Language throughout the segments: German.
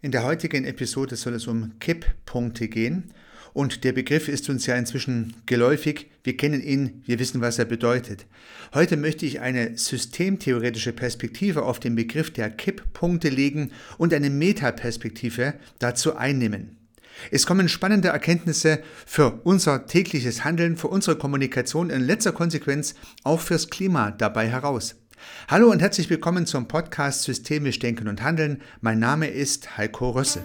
In der heutigen Episode soll es um Kipppunkte gehen und der Begriff ist uns ja inzwischen geläufig. Wir kennen ihn, wir wissen, was er bedeutet. Heute möchte ich eine systemtheoretische Perspektive auf den Begriff der Kipppunkte legen und eine Metaperspektive dazu einnehmen. Es kommen spannende Erkenntnisse für unser tägliches Handeln, für unsere Kommunikation in letzter Konsequenz auch fürs Klima dabei heraus. Hallo und herzlich willkommen zum Podcast Systemisch Denken und Handeln. Mein Name ist Heiko Rösse.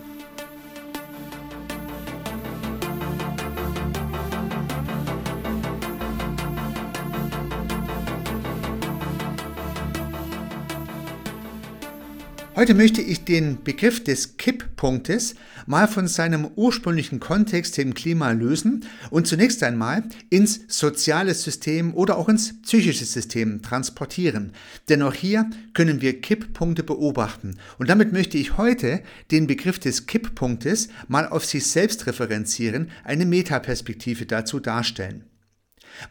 Heute möchte ich den Begriff des Kipppunktes mal von seinem ursprünglichen Kontext im Klima lösen und zunächst einmal ins soziale System oder auch ins psychische System transportieren. Denn auch hier können wir Kipppunkte beobachten. Und damit möchte ich heute den Begriff des Kipppunktes mal auf sich selbst referenzieren, eine Metaperspektive dazu darstellen.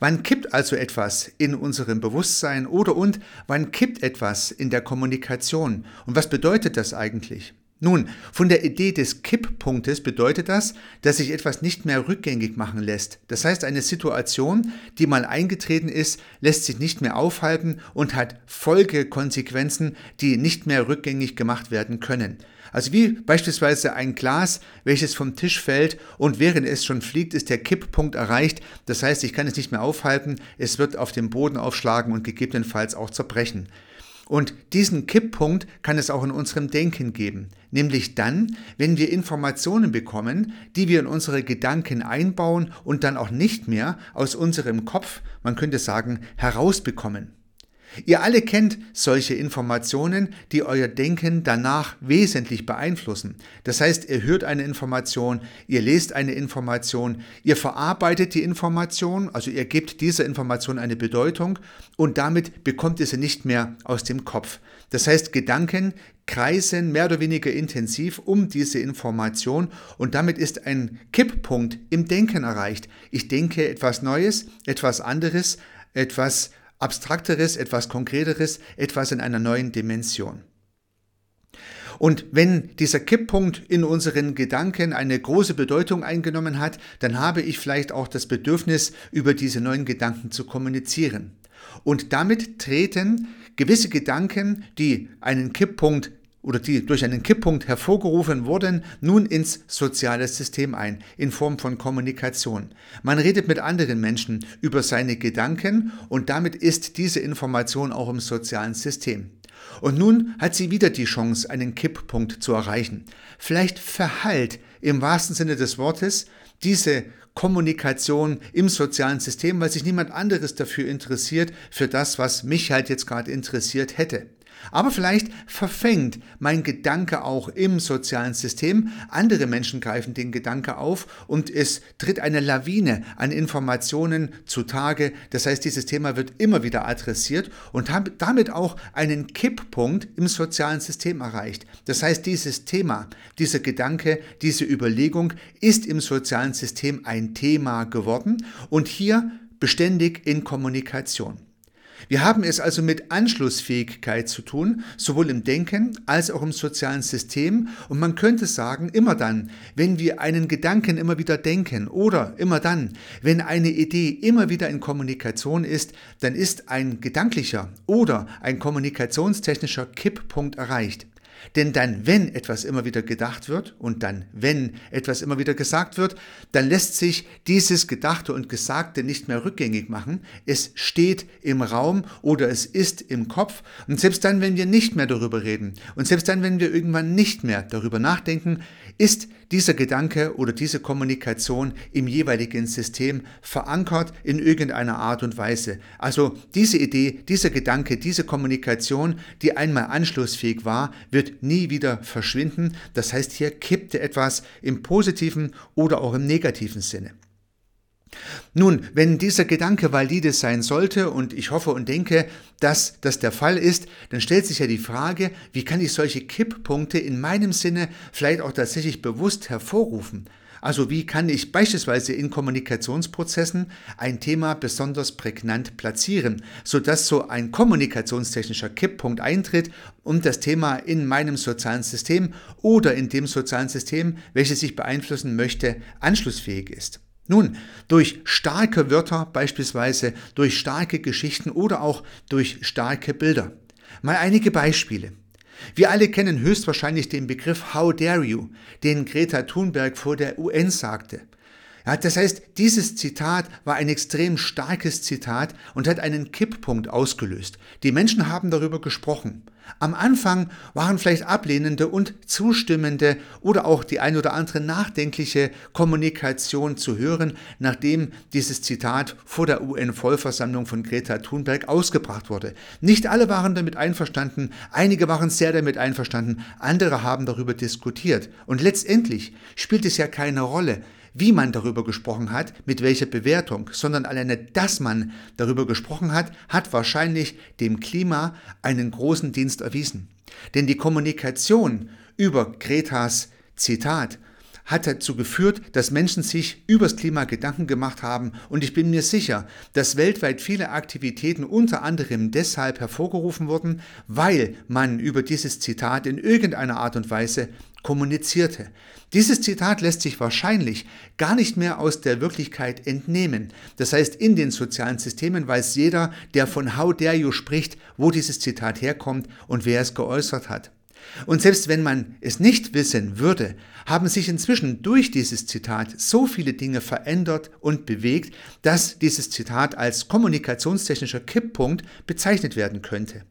Wann kippt also etwas in unserem Bewusstsein oder und wann kippt etwas in der Kommunikation? Und was bedeutet das eigentlich? Nun, von der Idee des Kipppunktes bedeutet das, dass sich etwas nicht mehr rückgängig machen lässt. Das heißt, eine Situation, die mal eingetreten ist, lässt sich nicht mehr aufhalten und hat Folgekonsequenzen, die nicht mehr rückgängig gemacht werden können. Also wie beispielsweise ein Glas, welches vom Tisch fällt und während es schon fliegt, ist der Kipppunkt erreicht. Das heißt, ich kann es nicht mehr aufhalten, es wird auf den Boden aufschlagen und gegebenenfalls auch zerbrechen. Und diesen Kipppunkt kann es auch in unserem Denken geben, nämlich dann, wenn wir Informationen bekommen, die wir in unsere Gedanken einbauen und dann auch nicht mehr aus unserem Kopf, man könnte sagen, herausbekommen. Ihr alle kennt solche Informationen, die euer Denken danach wesentlich beeinflussen. Das heißt, ihr hört eine Information, ihr lest eine Information, ihr verarbeitet die Information, also ihr gebt dieser Information eine Bedeutung und damit bekommt ihr sie nicht mehr aus dem Kopf. Das heißt, Gedanken kreisen mehr oder weniger intensiv um diese Information und damit ist ein Kipppunkt im Denken erreicht. Ich denke etwas Neues, etwas anderes, etwas Abstrakteres, etwas Konkreteres, etwas in einer neuen Dimension. Und wenn dieser Kipppunkt in unseren Gedanken eine große Bedeutung eingenommen hat, dann habe ich vielleicht auch das Bedürfnis, über diese neuen Gedanken zu kommunizieren. Und damit treten gewisse Gedanken, die einen Kipppunkt oder die durch einen Kipppunkt hervorgerufen wurden, nun ins soziale System ein, in Form von Kommunikation. Man redet mit anderen Menschen über seine Gedanken und damit ist diese Information auch im sozialen System. Und nun hat sie wieder die Chance, einen Kipppunkt zu erreichen. Vielleicht verhallt im wahrsten Sinne des Wortes diese Kommunikation im sozialen System, weil sich niemand anderes dafür interessiert, für das, was mich halt jetzt gerade interessiert hätte. Aber vielleicht verfängt mein Gedanke auch im sozialen System. Andere Menschen greifen den Gedanke auf und es tritt eine Lawine an Informationen zutage. Das heißt, dieses Thema wird immer wieder adressiert und damit auch einen Kipppunkt im sozialen System erreicht. Das heißt, dieses Thema, dieser Gedanke, diese Überlegung ist im sozialen System ein Thema geworden und hier beständig in Kommunikation. Wir haben es also mit Anschlussfähigkeit zu tun, sowohl im Denken als auch im sozialen System. Und man könnte sagen, immer dann, wenn wir einen Gedanken immer wieder denken oder immer dann, wenn eine Idee immer wieder in Kommunikation ist, dann ist ein gedanklicher oder ein kommunikationstechnischer Kipppunkt erreicht. Denn dann, wenn etwas immer wieder gedacht wird und dann, wenn etwas immer wieder gesagt wird, dann lässt sich dieses Gedachte und Gesagte nicht mehr rückgängig machen. Es steht im Raum oder es ist im Kopf. Und selbst dann, wenn wir nicht mehr darüber reden und selbst dann, wenn wir irgendwann nicht mehr darüber nachdenken, ist dieser Gedanke oder diese Kommunikation im jeweiligen System verankert in irgendeiner Art und Weise. Also diese Idee, dieser Gedanke, diese Kommunikation, die einmal anschlussfähig war, wird nie wieder verschwinden. Das heißt, hier kippte etwas im positiven oder auch im negativen Sinne. Nun, wenn dieser Gedanke valide sein sollte, und ich hoffe und denke, dass das der Fall ist, dann stellt sich ja die Frage, wie kann ich solche Kipppunkte in meinem Sinne vielleicht auch tatsächlich bewusst hervorrufen? Also wie kann ich beispielsweise in Kommunikationsprozessen ein Thema besonders prägnant platzieren, sodass so ein kommunikationstechnischer Kipppunkt eintritt und das Thema in meinem sozialen System oder in dem sozialen System, welches ich beeinflussen möchte, anschlussfähig ist. Nun, durch starke Wörter beispielsweise, durch starke Geschichten oder auch durch starke Bilder. Mal einige Beispiele. Wir alle kennen höchstwahrscheinlich den Begriff How dare you, den Greta Thunberg vor der UN sagte. Ja, das heißt, dieses Zitat war ein extrem starkes Zitat und hat einen Kipppunkt ausgelöst. Die Menschen haben darüber gesprochen. Am Anfang waren vielleicht ablehnende und zustimmende oder auch die ein oder andere nachdenkliche Kommunikation zu hören, nachdem dieses Zitat vor der UN-Vollversammlung von Greta Thunberg ausgebracht wurde. Nicht alle waren damit einverstanden, einige waren sehr damit einverstanden, andere haben darüber diskutiert. Und letztendlich spielt es ja keine Rolle, wie man darüber gesprochen hat, mit welcher Bewertung, sondern alleine, dass man darüber gesprochen hat, hat wahrscheinlich dem Klima einen großen Dienst erwiesen. Denn die Kommunikation über Gretas Zitat hat dazu geführt, dass Menschen sich übers Klima Gedanken gemacht haben und ich bin mir sicher, dass weltweit viele Aktivitäten unter anderem deshalb hervorgerufen wurden, weil man über dieses Zitat in irgendeiner Art und Weise kommunizierte. Dieses Zitat lässt sich wahrscheinlich gar nicht mehr aus der Wirklichkeit entnehmen. Das heißt, in den sozialen Systemen weiß jeder, der von How dare you spricht, wo dieses Zitat herkommt und wer es geäußert hat. Und selbst wenn man es nicht wissen würde, haben sich inzwischen durch dieses Zitat so viele Dinge verändert und bewegt, dass dieses Zitat als kommunikationstechnischer Kipppunkt bezeichnet werden könnte.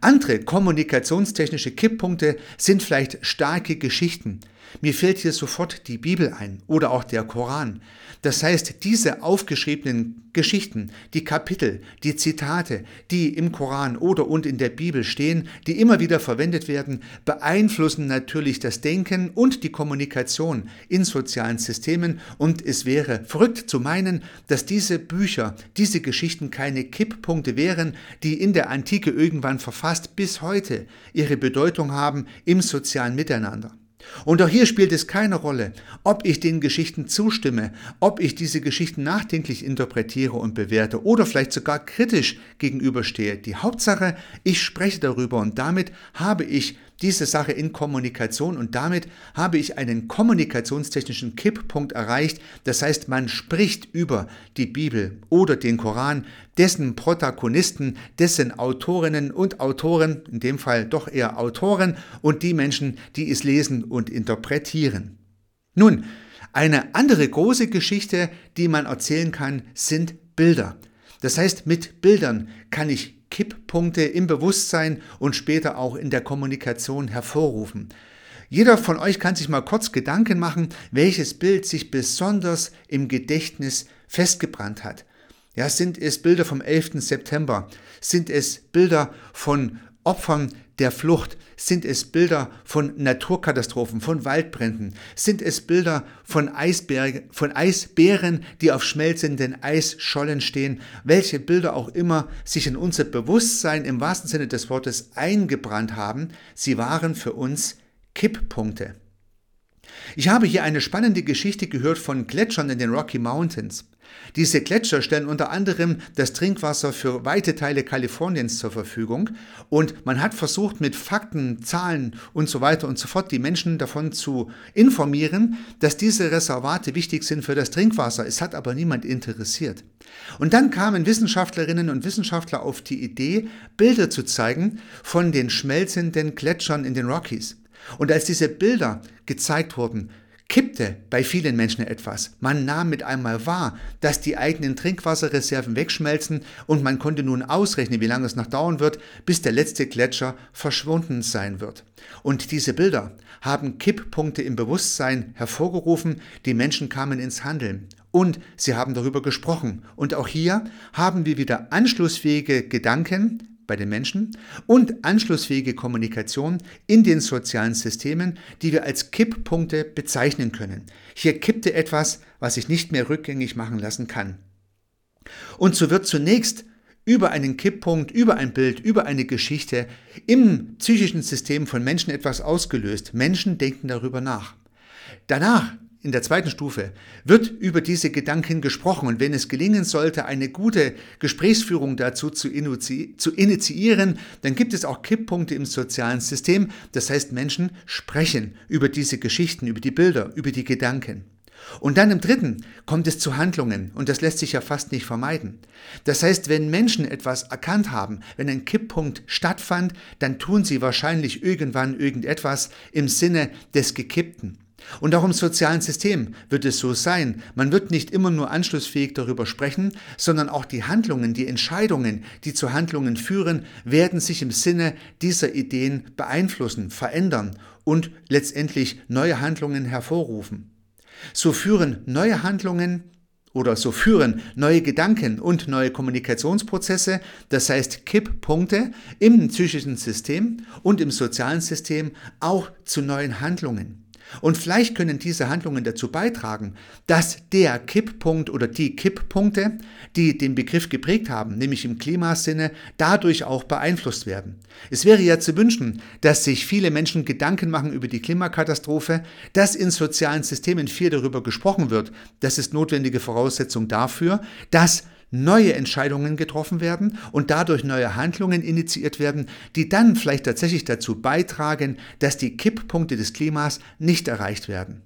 Andere kommunikationstechnische Kipppunkte sind vielleicht starke Geschichten, mir fällt hier sofort die Bibel ein oder auch der Koran. Das heißt, diese aufgeschriebenen Geschichten, die Kapitel, die Zitate, die im Koran oder und in der Bibel stehen, die immer wieder verwendet werden, beeinflussen natürlich das Denken und die Kommunikation in sozialen Systemen und es wäre verrückt zu meinen, dass diese Bücher, diese Geschichten keine Kipppunkte wären, die in der Antike irgendwann verfasst bis heute ihre Bedeutung haben im sozialen Miteinander. Und auch hier spielt es keine Rolle, ob ich den Geschichten zustimme, ob ich diese Geschichten nachdenklich interpretiere und bewerte oder vielleicht sogar kritisch gegenüberstehe. Die Hauptsache, ich spreche darüber und damit habe ich diese Sache in Kommunikation und damit habe ich einen kommunikationstechnischen Kipppunkt erreicht. Das heißt, man spricht über die Bibel oder den Koran, dessen Protagonisten, dessen Autorinnen und Autoren, in dem Fall doch eher Autoren und die Menschen, die es lesen und interpretieren. Nun, eine andere große Geschichte, die man erzählen kann, sind Bilder. Das heißt, mit Bildern kann ich Kipppunkte im Bewusstsein und später auch in der Kommunikation hervorrufen. Jeder von euch kann sich mal kurz Gedanken machen, welches Bild sich besonders im Gedächtnis festgebrannt hat. Ja, sind es Bilder vom 11. September? Sind es Bilder von Opfern der Flucht? Sind es Bilder von Naturkatastrophen, von Waldbränden? Sind es Bilder von, Eisberg, von Eisbären, die auf schmelzenden Eisschollen stehen? Welche Bilder auch immer sich in unser Bewusstsein im wahrsten Sinne des Wortes eingebrannt haben, sie waren für uns Kipppunkte. Ich habe hier eine spannende Geschichte gehört von Gletschern in den Rocky Mountains. Diese Gletscher stellen unter anderem das Trinkwasser für weite Teile Kaliforniens zur Verfügung und man hat versucht mit Fakten, Zahlen und so weiter und so fort die Menschen davon zu informieren, dass diese Reservate wichtig sind für das Trinkwasser. Es hat aber niemand interessiert. Und dann kamen Wissenschaftlerinnen und Wissenschaftler auf die Idee, Bilder zu zeigen von den schmelzenden Gletschern in den Rockies. Und als diese Bilder gezeigt wurden, kippte bei vielen Menschen etwas. Man nahm mit einmal wahr, dass die eigenen Trinkwasserreserven wegschmelzen und man konnte nun ausrechnen, wie lange es noch dauern wird, bis der letzte Gletscher verschwunden sein wird. Und diese Bilder haben Kipppunkte im Bewusstsein hervorgerufen, die Menschen kamen ins Handeln. Und sie haben darüber gesprochen. Und auch hier haben wir wieder anschlussfähige Gedanken, bei den Menschen und anschlussfähige Kommunikation in den sozialen Systemen, die wir als Kipppunkte bezeichnen können. Hier kippte etwas, was sich nicht mehr rückgängig machen lassen kann. Und so wird zunächst über einen Kipppunkt, über ein Bild, über eine Geschichte im psychischen System von Menschen etwas ausgelöst. Menschen denken darüber nach. Danach, in der zweiten Stufe, wird über diese Gedanken gesprochen und wenn es gelingen sollte, eine gute Gesprächsführung dazu zu, initiieren, dann gibt es auch Kipppunkte im sozialen System. Das heißt, Menschen sprechen über diese Geschichten, über die Bilder, über die Gedanken. Und dann im dritten kommt es zu Handlungen und das lässt sich ja fast nicht vermeiden. Das heißt, wenn Menschen etwas erkannt haben, wenn ein Kipppunkt stattfand, dann tun sie wahrscheinlich irgendwann irgendetwas im Sinne des Gekippten. Und auch im sozialen System wird es so sein. Man wird nicht immer nur anschlussfähig darüber sprechen, sondern auch die Handlungen, die Entscheidungen, die zu Handlungen führen, werden sich im Sinne dieser Ideen beeinflussen, verändern und letztendlich neue Handlungen hervorrufen. So führen neue Handlungen oder so führen neue Gedanken und neue Kommunikationsprozesse, das heißt Kipppunkte im psychischen System und im sozialen System auch zu neuen Handlungen. Und vielleicht können diese Handlungen dazu beitragen, dass der Kipppunkt oder die Kipppunkte, die den Begriff geprägt haben, nämlich im Klimasinne, dadurch auch beeinflusst werden. Es wäre ja zu wünschen, dass sich viele Menschen Gedanken machen über die Klimakatastrophe, dass in sozialen Systemen viel darüber gesprochen wird. Das ist notwendige Voraussetzung dafür, dass neue Entscheidungen getroffen werden und dadurch neue Handlungen initiiert werden, die dann vielleicht tatsächlich dazu beitragen, dass die Kipppunkte des Klimas nicht erreicht werden.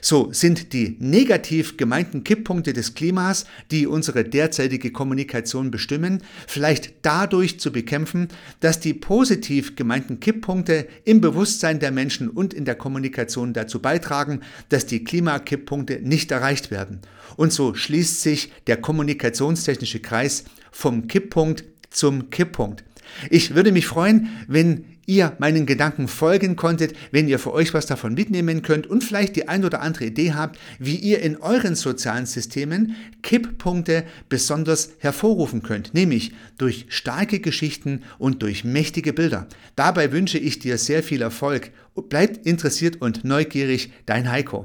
So sind die negativ gemeinten Kipppunkte des Klimas, die unsere derzeitige Kommunikation bestimmen, vielleicht dadurch zu bekämpfen, dass die positiv gemeinten Kipppunkte im Bewusstsein der Menschen und in der Kommunikation dazu beitragen, dass die Klimakipppunkte nicht erreicht werden. Und so schließt sich der kommunikationstechnische Kreis vom Kipppunkt zum Kipppunkt. Ich würde mich freuen, wenn ihr meinen Gedanken folgen konntet, wenn ihr für euch was davon mitnehmen könnt und vielleicht die ein oder andere Idee habt, wie ihr in euren sozialen Systemen Kipppunkte besonders hervorrufen könnt, nämlich durch starke Geschichten und durch mächtige Bilder. Dabei wünsche ich dir sehr viel Erfolg. Bleibt interessiert und neugierig, dein Heiko.